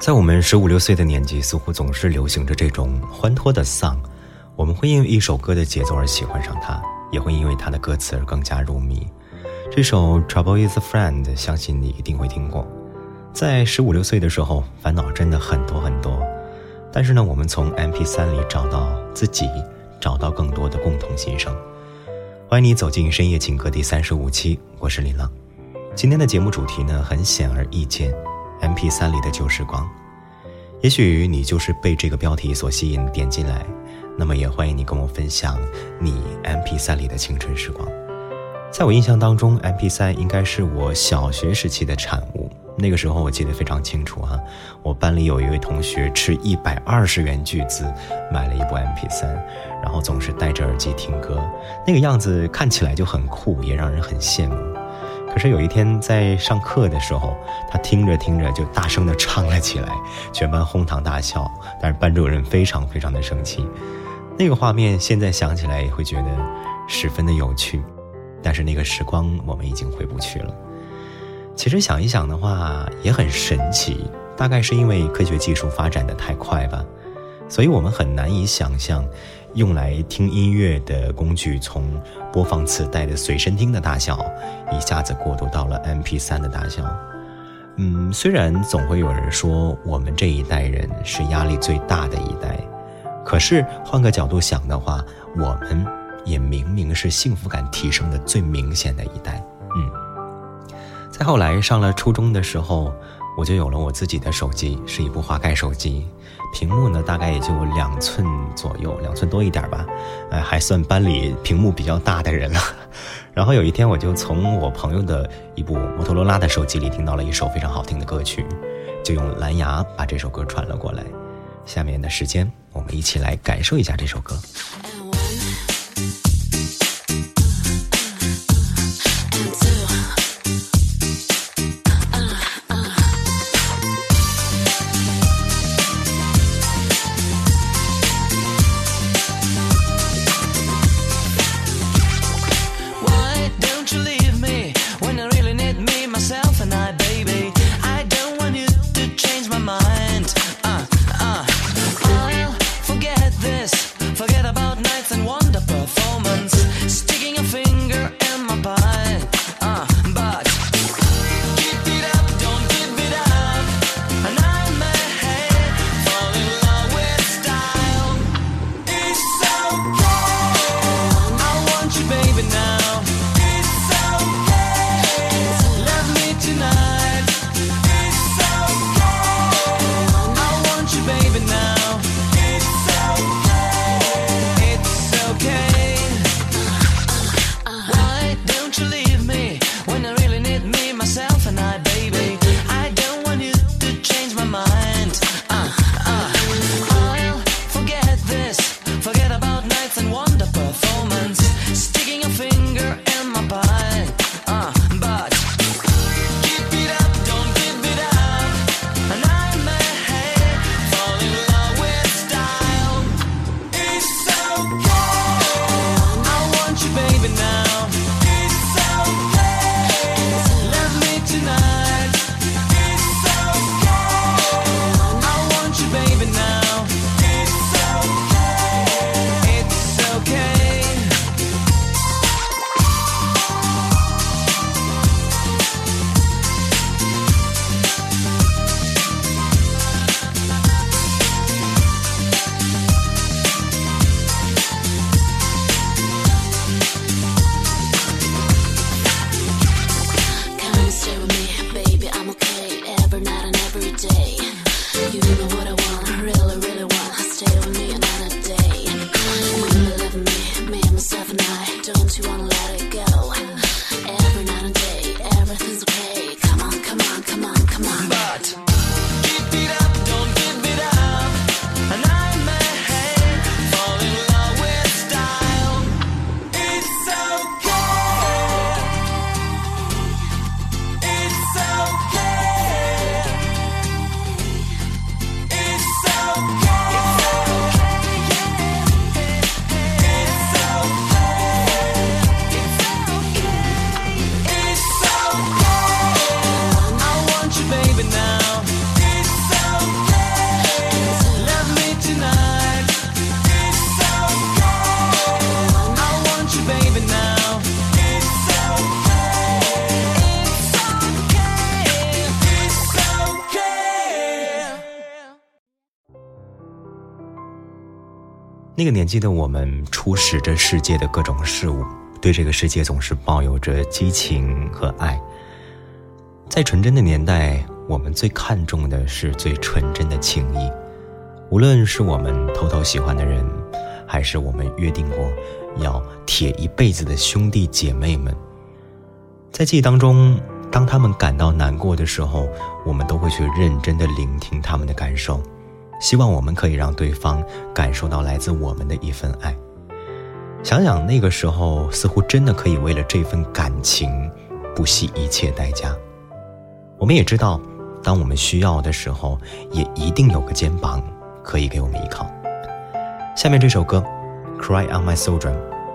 在我们十五六岁的年纪，似乎总是流行着这种欢脱的丧。我们会因为一首歌的节奏而喜欢上它，也会因为它的歌词而更加入迷。这首《Trouble Is a Friend》，相信你一定会听过。在十五六岁的时候，烦恼真的很多很多。但是呢，我们从 MP3 里找到自己，找到更多的共同心声。欢迎你走进深夜情歌第三十五期，我是林浪。今天的节目主题呢，很显而易见，MP3 里的旧时光。也许你就是被这个标题所吸引，点进来，那么也欢迎你跟我分享你 MP3 里的青春时光。在我印象当中，MP3 应该是我小学时期的产物。那个时候我记得非常清楚哈，我班里有一位同学斥一百二十元巨资买了一部 MP3，然后总是戴着耳机听歌，那个样子看起来就很酷，也让人很羡慕。可是有一天在上课的时候，他听着听着就大声的唱了起来，全班哄堂大笑。但是班主任非常非常的生气。那个画面现在想起来也会觉得十分的有趣，但是那个时光我们已经回不去了。其实想一想的话也很神奇，大概是因为科学技术发展的太快吧，所以我们很难以想象。用来听音乐的工具，从播放磁带的随身听的大小，一下子过渡到了 MP3 的大小。嗯，虽然总会有人说我们这一代人是压力最大的一代，可是换个角度想的话，我们也明明是幸福感提升的最明显的一代。嗯，在后来上了初中的时候。我就有了我自己的手机，是一部滑盖手机，屏幕呢大概也就两寸左右，两寸多一点吧，呃，还算班里屏幕比较大的人了。然后有一天，我就从我朋友的一部摩托罗拉的手机里听到了一首非常好听的歌曲，就用蓝牙把这首歌传了过来。下面的时间，我们一起来感受一下这首歌。那个年纪的我们，初识着世界的各种事物，对这个世界总是抱有着激情和爱。在纯真的年代，我们最看重的是最纯真的情谊。无论是我们偷偷喜欢的人，还是我们约定过要铁一辈子的兄弟姐妹们，在记忆当中，当他们感到难过的时候，我们都会去认真的聆听他们的感受。希望我们可以让对方感受到来自我们的一份爱。想想那个时候，似乎真的可以为了这份感情不惜一切代价。我们也知道，当我们需要的时候，也一定有个肩膀可以给我们依靠。下面这首歌《Cry on My Soldier》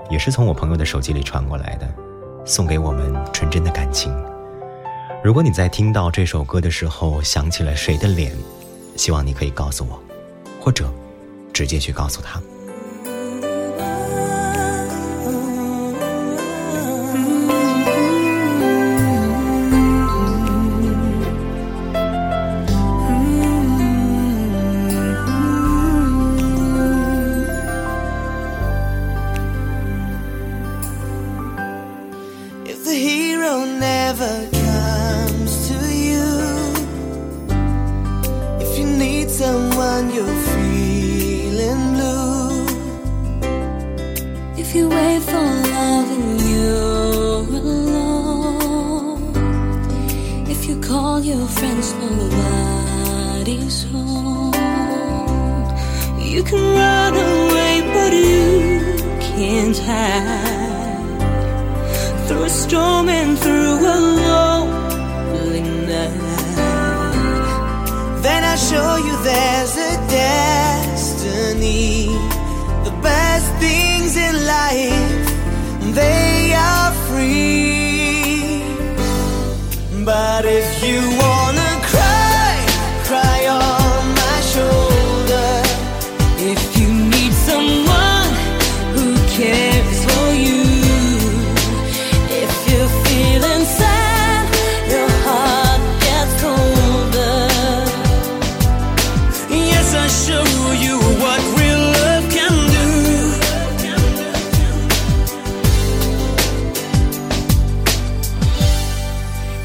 也是从我朋友的手机里传过来的，送给我们纯真的感情。如果你在听到这首歌的时候想起了谁的脸？希望你可以告诉我，或者直接去告诉他。You wait for love and you're alone, if you call your friends, nobody's home. You can run away, but you can't hide through a storm and through a lonely night. Then I show you there's a destiny. In life, they are free. But if you wanna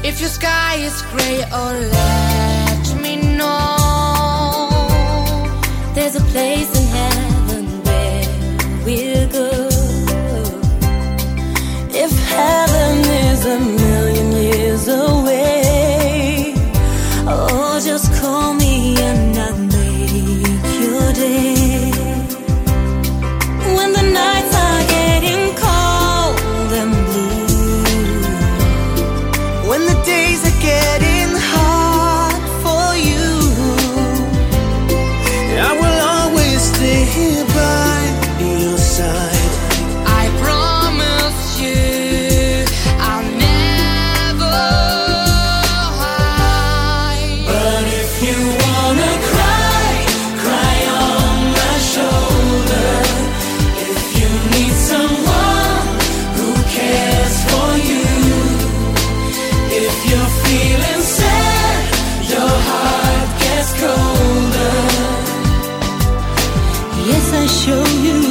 If your sky is gray, oh, let me know. There's a place in heaven where we'll go. If heaven is a 羞于。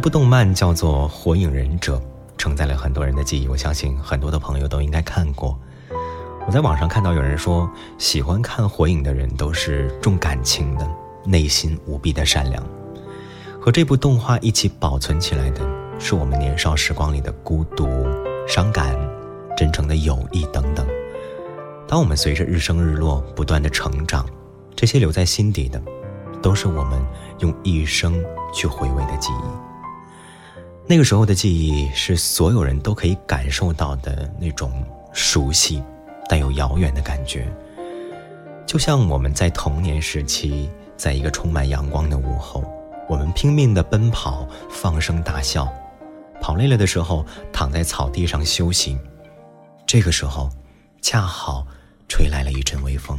一部动漫叫做《火影忍者》，承载了很多人的记忆。我相信很多的朋友都应该看过。我在网上看到有人说，喜欢看火影的人都是重感情的，内心无比的善良。和这部动画一起保存起来的，是我们年少时光里的孤独、伤感、真诚的友谊等等。当我们随着日升日落不断的成长，这些留在心底的，都是我们用一生去回味的记忆。那个时候的记忆是所有人都可以感受到的那种熟悉，但又遥远的感觉，就像我们在童年时期，在一个充满阳光的午后，我们拼命的奔跑，放声大笑，跑累了的时候躺在草地上休息，这个时候，恰好吹来了一阵微风。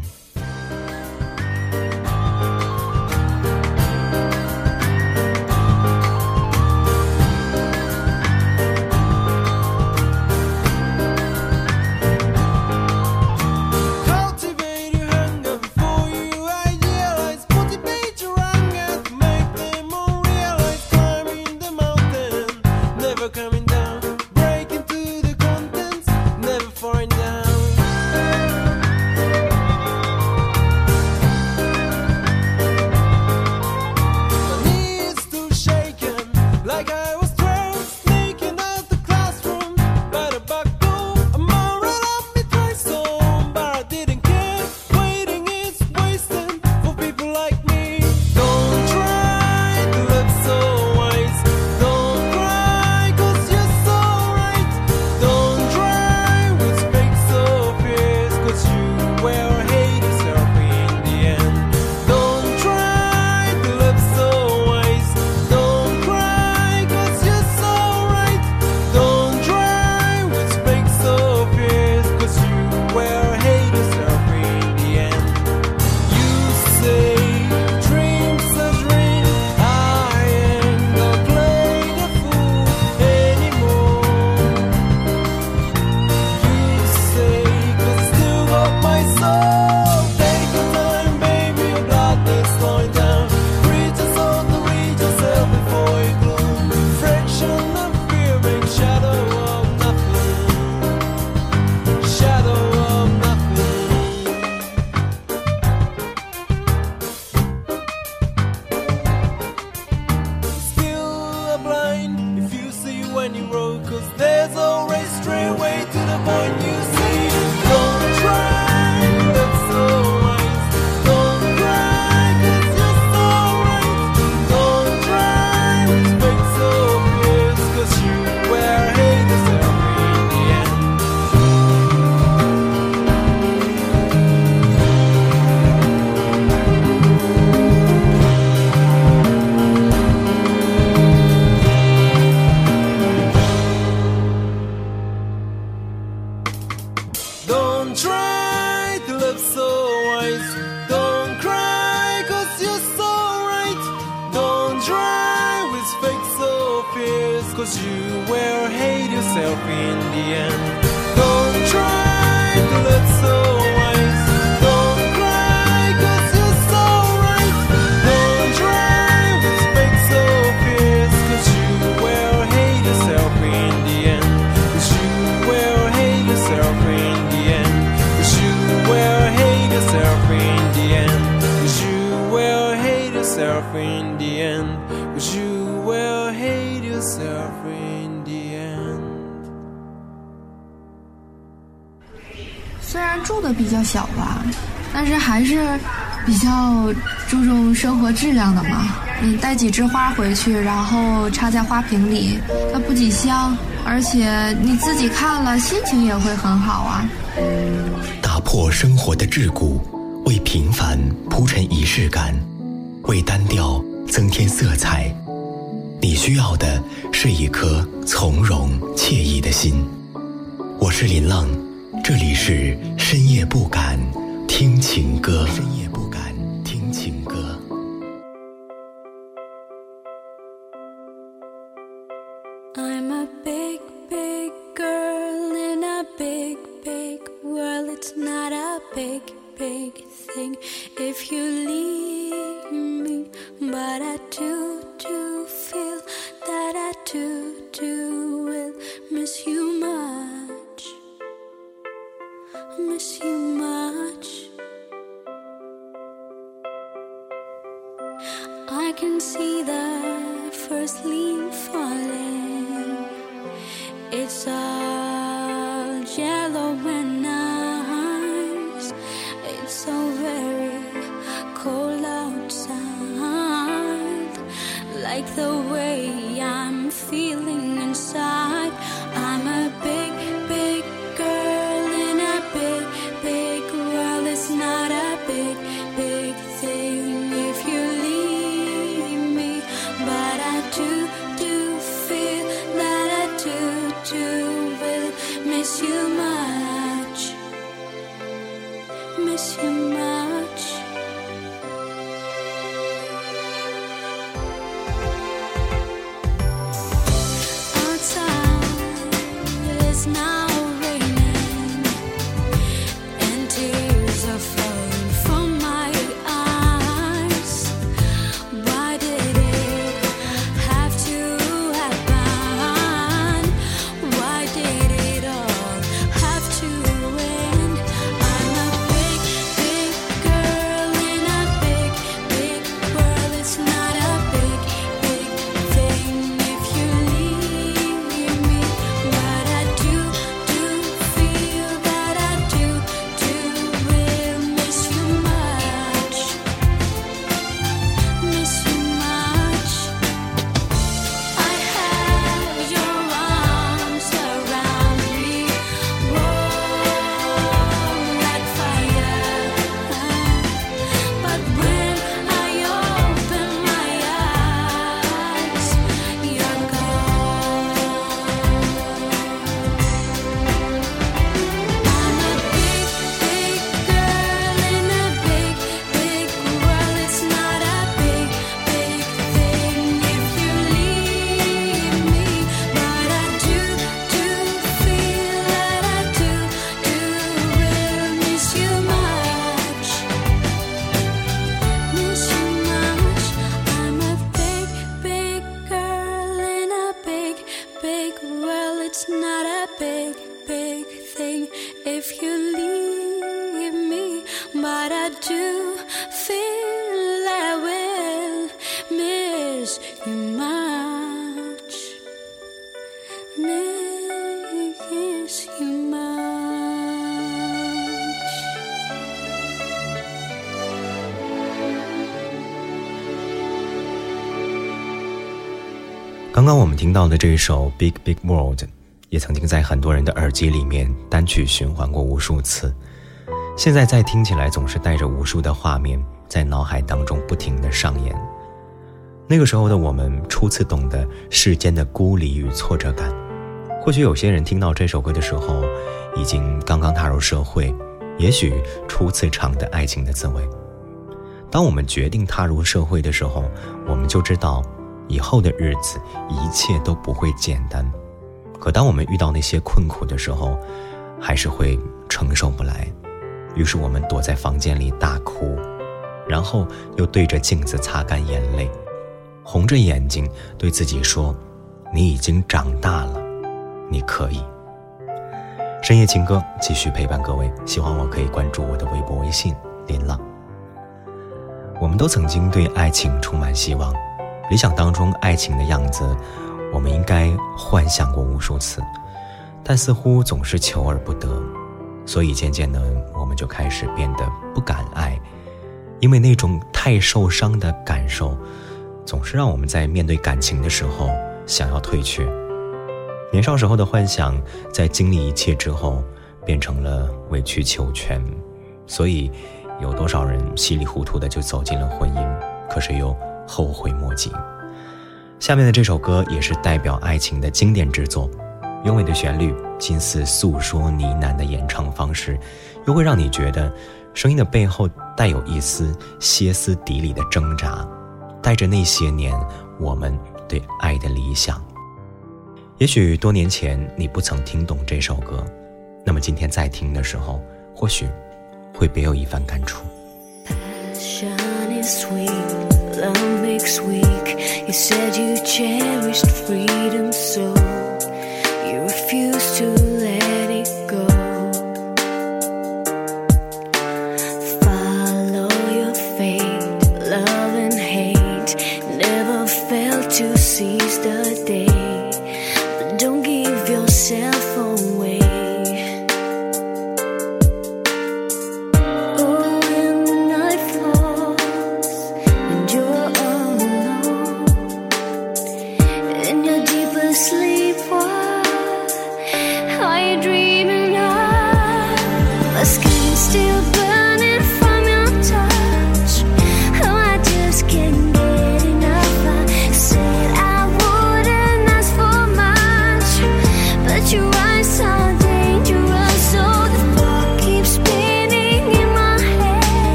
In the end. 比较小吧，但是还是比较注重生活质量的嘛。你带几枝花回去，然后插在花瓶里，它不仅香，而且你自己看了心情也会很好啊。打破生活的桎梏，为平凡铺陈仪式感，为单调增添色彩。你需要的是一颗从容惬意的心。我是林浪，这里是深夜不敢听情歌。深夜不敢听情歌。Miss you much. Miss you much. 听到的这首《Big Big World》，也曾经在很多人的耳机里面单曲循环过无数次。现在再听起来，总是带着无数的画面在脑海当中不停的上演。那个时候的我们，初次懂得世间的孤立与挫折感。或许有些人听到这首歌的时候，已经刚刚踏入社会，也许初次尝的爱情的滋味。当我们决定踏入社会的时候，我们就知道，以后的日子一切都不会简单。可当我们遇到那些困苦的时候，还是会承受不来。于是我们躲在房间里大哭，然后又对着镜子擦干眼泪，红着眼睛对自己说：“你已经长大了，你可以。”深夜情歌继续陪伴各位，喜欢我可以关注我的微博、微信“林浪”。我们都曾经对爱情充满希望，理想当中爱情的样子，我们应该幻想过无数次，但似乎总是求而不得，所以渐渐的，我们就开始变得不敢爱，因为那种太受伤的感受，总是让我们在面对感情的时候想要退却。年少时候的幻想，在经历一切之后，变成了委曲求全，所以。有多少人稀里糊涂的就走进了婚姻，可是又后悔莫及。下面的这首歌也是代表爱情的经典之作，优美的旋律，近似诉说呢喃的演唱方式，又会让你觉得声音的背后带有一丝歇斯底里的挣扎，带着那些年我们对爱的理想。也许多年前你不曾听懂这首歌，那么今天再听的时候，或许。会别有一番感触。Sweet, love makes weak. You said you cherished freedom, so you refused to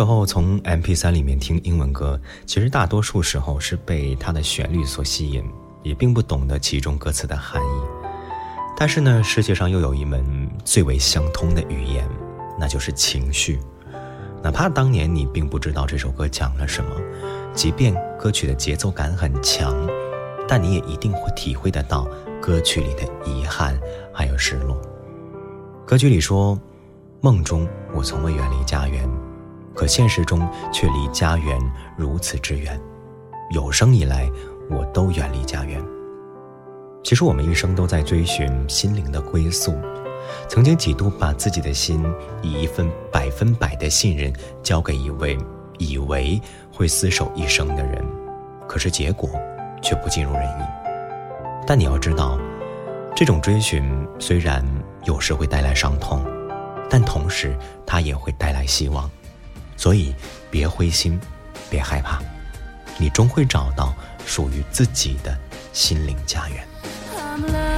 时候，从 MP 3里面听英文歌，其实大多数时候是被它的旋律所吸引，也并不懂得其中歌词的含义。但是呢，世界上又有一门最为相通的语言，那就是情绪。哪怕当年你并不知道这首歌讲了什么，即便歌曲的节奏感很强，但你也一定会体会得到歌曲里的遗憾还有失落。歌曲里说：“梦中我从未远离家园，可现实中却离家园如此之远。有生以来，我都远离家园。”其实我们一生都在追寻心灵的归宿，曾经几度把自己的心以一份百分百的信任交给一位以为会厮守一生的人，可是结果却不尽如人意。但你要知道，这种追寻虽然有时会带来伤痛，但同时它也会带来希望。所以别灰心，别害怕，你终会找到属于自己的心灵家园。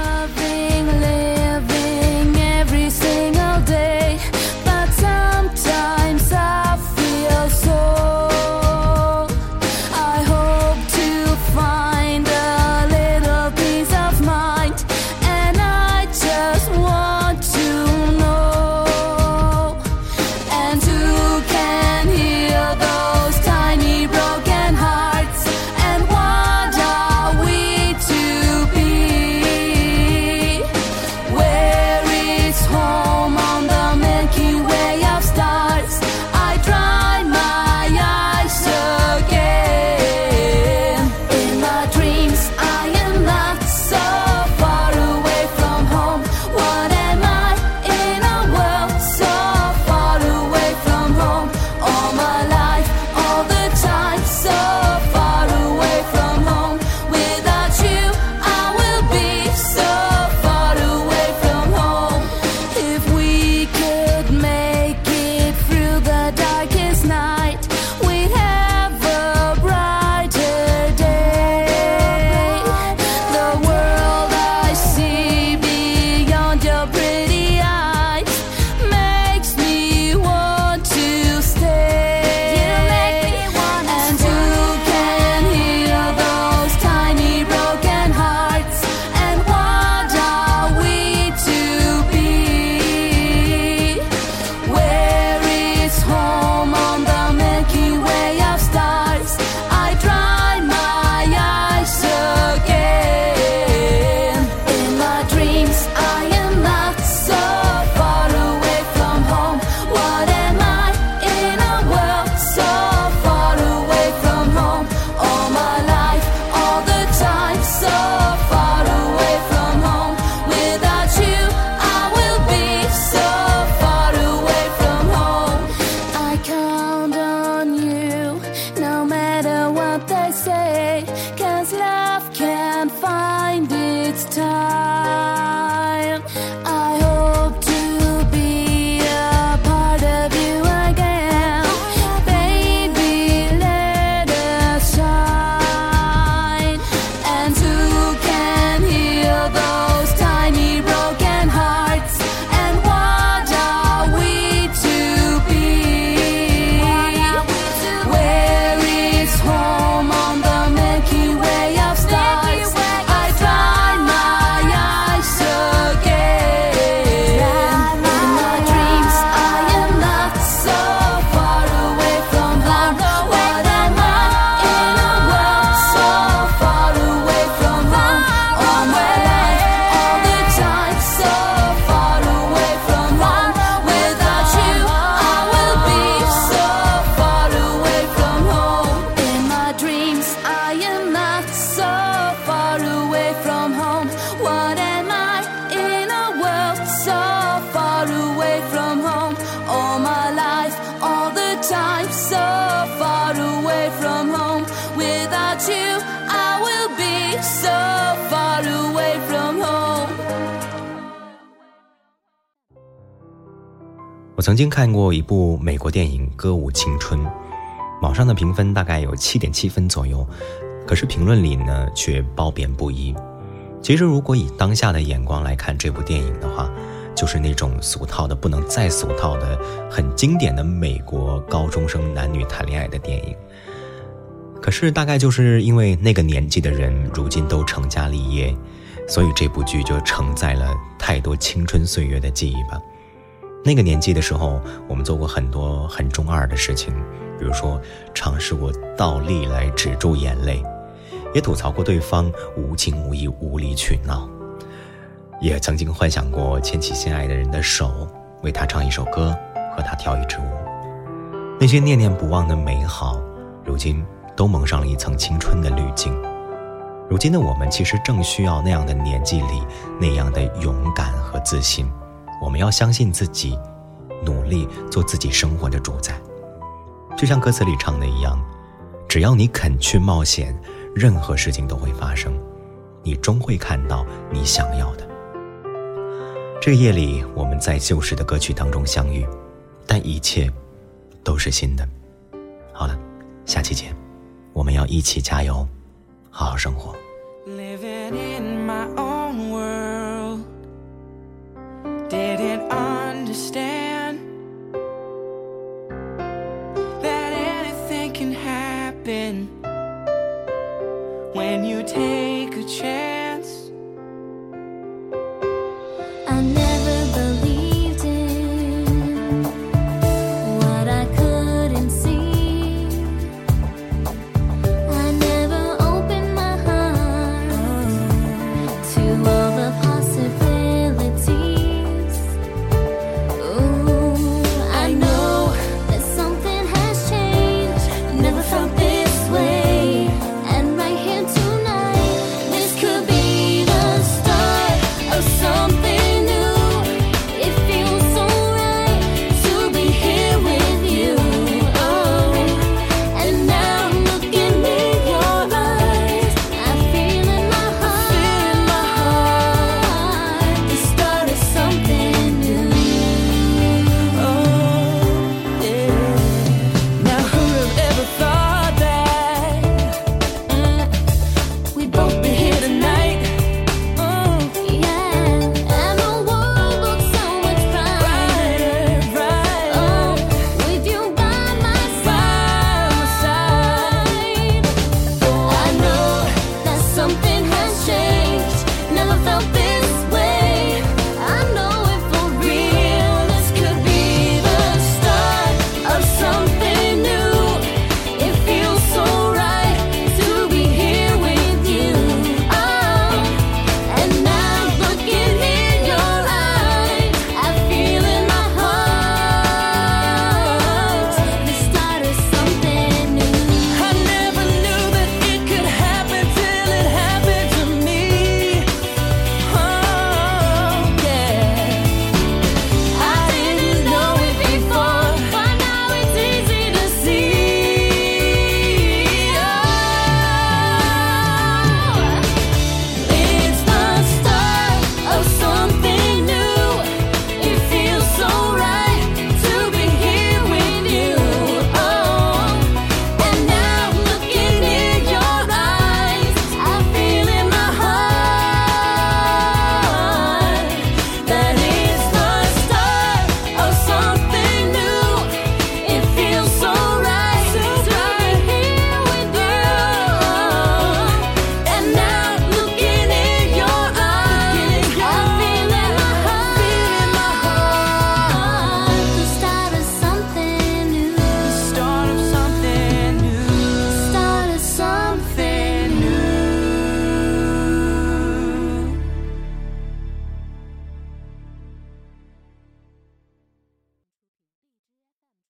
曾经看过一部美国电影《歌舞青春》，网上的评分大概有七点七分左右，可是评论里呢却褒贬不一。其实，如果以当下的眼光来看这部电影的话，就是那种俗套的不能再俗套的、很经典的美国高中生男女谈恋爱的电影。可是，大概就是因为那个年纪的人如今都成家立业，所以这部剧就承载了太多青春岁月的记忆吧。那个年纪的时候，我们做过很多很中二的事情，比如说尝试过倒立来止住眼泪，也吐槽过对方无情无义、无理取闹，也曾经幻想过牵起心爱的人的手，为他唱一首歌，和他跳一支舞。那些念念不忘的美好，如今都蒙上了一层青春的滤镜。如今的我们，其实正需要那样的年纪里那样的勇敢和自信。我们要相信自己，努力做自己生活的主宰。就像歌词里唱的一样，只要你肯去冒险，任何事情都会发生，你终会看到你想要的。这个夜里，我们在旧时的歌曲当中相遇，但一切都是新的。好了，下期见，我们要一起加油，好好生活。Living in understand that anything can happen when you take a chance.